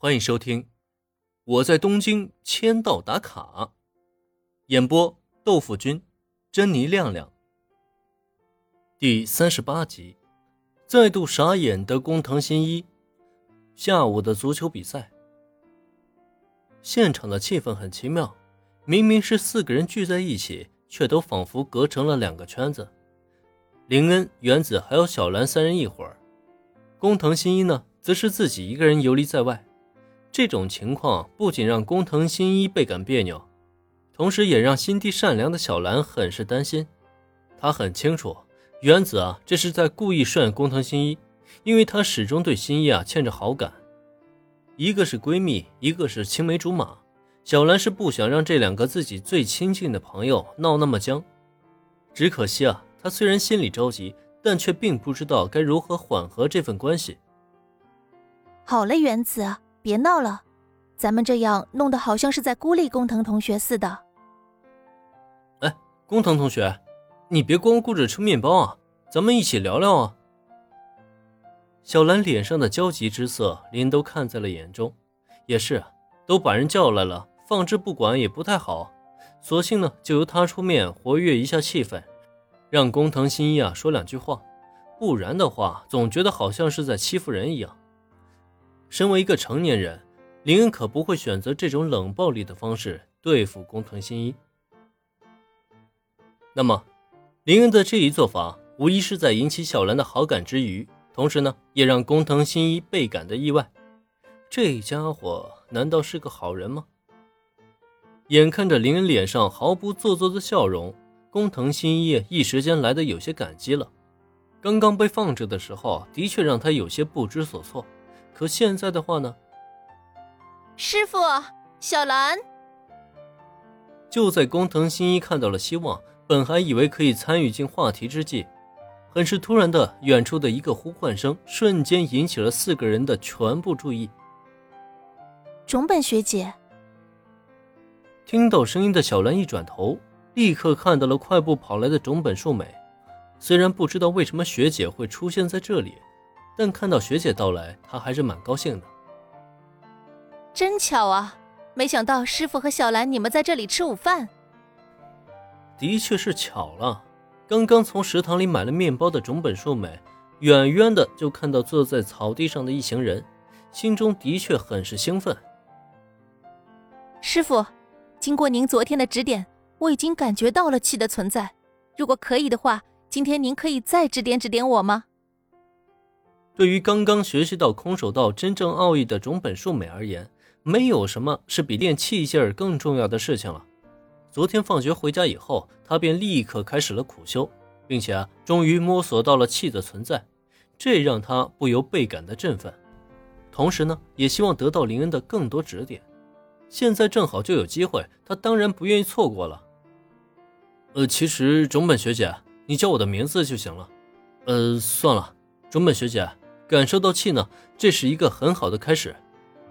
欢迎收听《我在东京签到打卡》，演播豆腐君、珍妮亮亮。第三十八集，再度傻眼的工藤新一。下午的足球比赛，现场的气氛很奇妙，明明是四个人聚在一起，却都仿佛隔成了两个圈子。林恩、原子还有小兰三人一伙儿，工藤新一呢，则是自己一个人游离在外。这种情况不仅让工藤新一倍感别扭，同时也让心地善良的小兰很是担心。她很清楚，原子啊，这是在故意涮工藤新一，因为他始终对新一啊欠着好感。一个是闺蜜，一个是青梅竹马，小兰是不想让这两个自己最亲近的朋友闹那么僵。只可惜啊，她虽然心里着急，但却并不知道该如何缓和这份关系。好了，原子。别闹了，咱们这样弄得好像是在孤立工藤同学似的。哎，工藤同学，你别光顾着吃面包啊，咱们一起聊聊啊。小兰脸上的焦急之色，林都看在了眼中。也是，都把人叫来了，放置不管也不太好。索性呢，就由他出面活跃一下气氛，让工藤新一啊说两句话。不然的话，总觉得好像是在欺负人一样。身为一个成年人，林恩可不会选择这种冷暴力的方式对付工藤新一。那么，林恩的这一做法无疑是在引起小兰的好感之余，同时呢，也让工藤新一倍感的意外。这家伙难道是个好人吗？眼看着林恩脸上毫不做作的笑容，工藤新一一时间来的有些感激了。刚刚被放置的时候，的确让他有些不知所措。可现在的话呢？师傅，小兰。就在工藤新一看到了希望，本还以为可以参与进话题之际，很是突然的，远处的一个呼唤声瞬间引起了四个人的全部注意。种本学姐。听到声音的小兰一转头，立刻看到了快步跑来的种本树美。虽然不知道为什么学姐会出现在这里。但看到学姐到来，他还是蛮高兴的。真巧啊！没想到师傅和小兰你们在这里吃午饭。的确是巧了。刚刚从食堂里买了面包的种本树美，远远的就看到坐在草地上的一行人，心中的确很是兴奋。师傅，经过您昨天的指点，我已经感觉到了气的存在。如果可以的话，今天您可以再指点指点我吗？对于刚刚学习到空手道真正奥义的种本树美而言，没有什么是比练气劲儿更重要的事情了。昨天放学回家以后，他便立刻开始了苦修，并且啊，终于摸索到了气的存在，这让他不由倍感的振奋。同时呢，也希望得到林恩的更多指点。现在正好就有机会，他当然不愿意错过了。呃，其实种本学姐，你叫我的名字就行了。呃，算了，种本学姐。感受到气呢，这是一个很好的开始。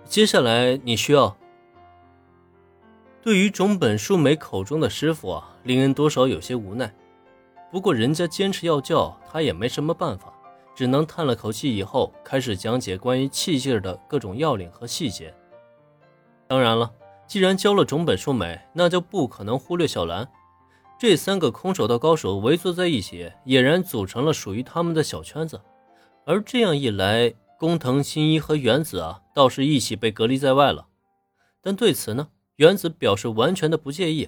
接下来你需要。对于种本树美口中的师傅啊，林恩多少有些无奈。不过人家坚持要叫，他也没什么办法，只能叹了口气，以后开始讲解关于气劲的各种要领和细节。当然了，既然教了种本树美，那就不可能忽略小兰。这三个空手道高手围坐在一起，俨然组成了属于他们的小圈子。而这样一来，工藤新一和原子啊，倒是一起被隔离在外了。但对此呢，原子表示完全的不介意。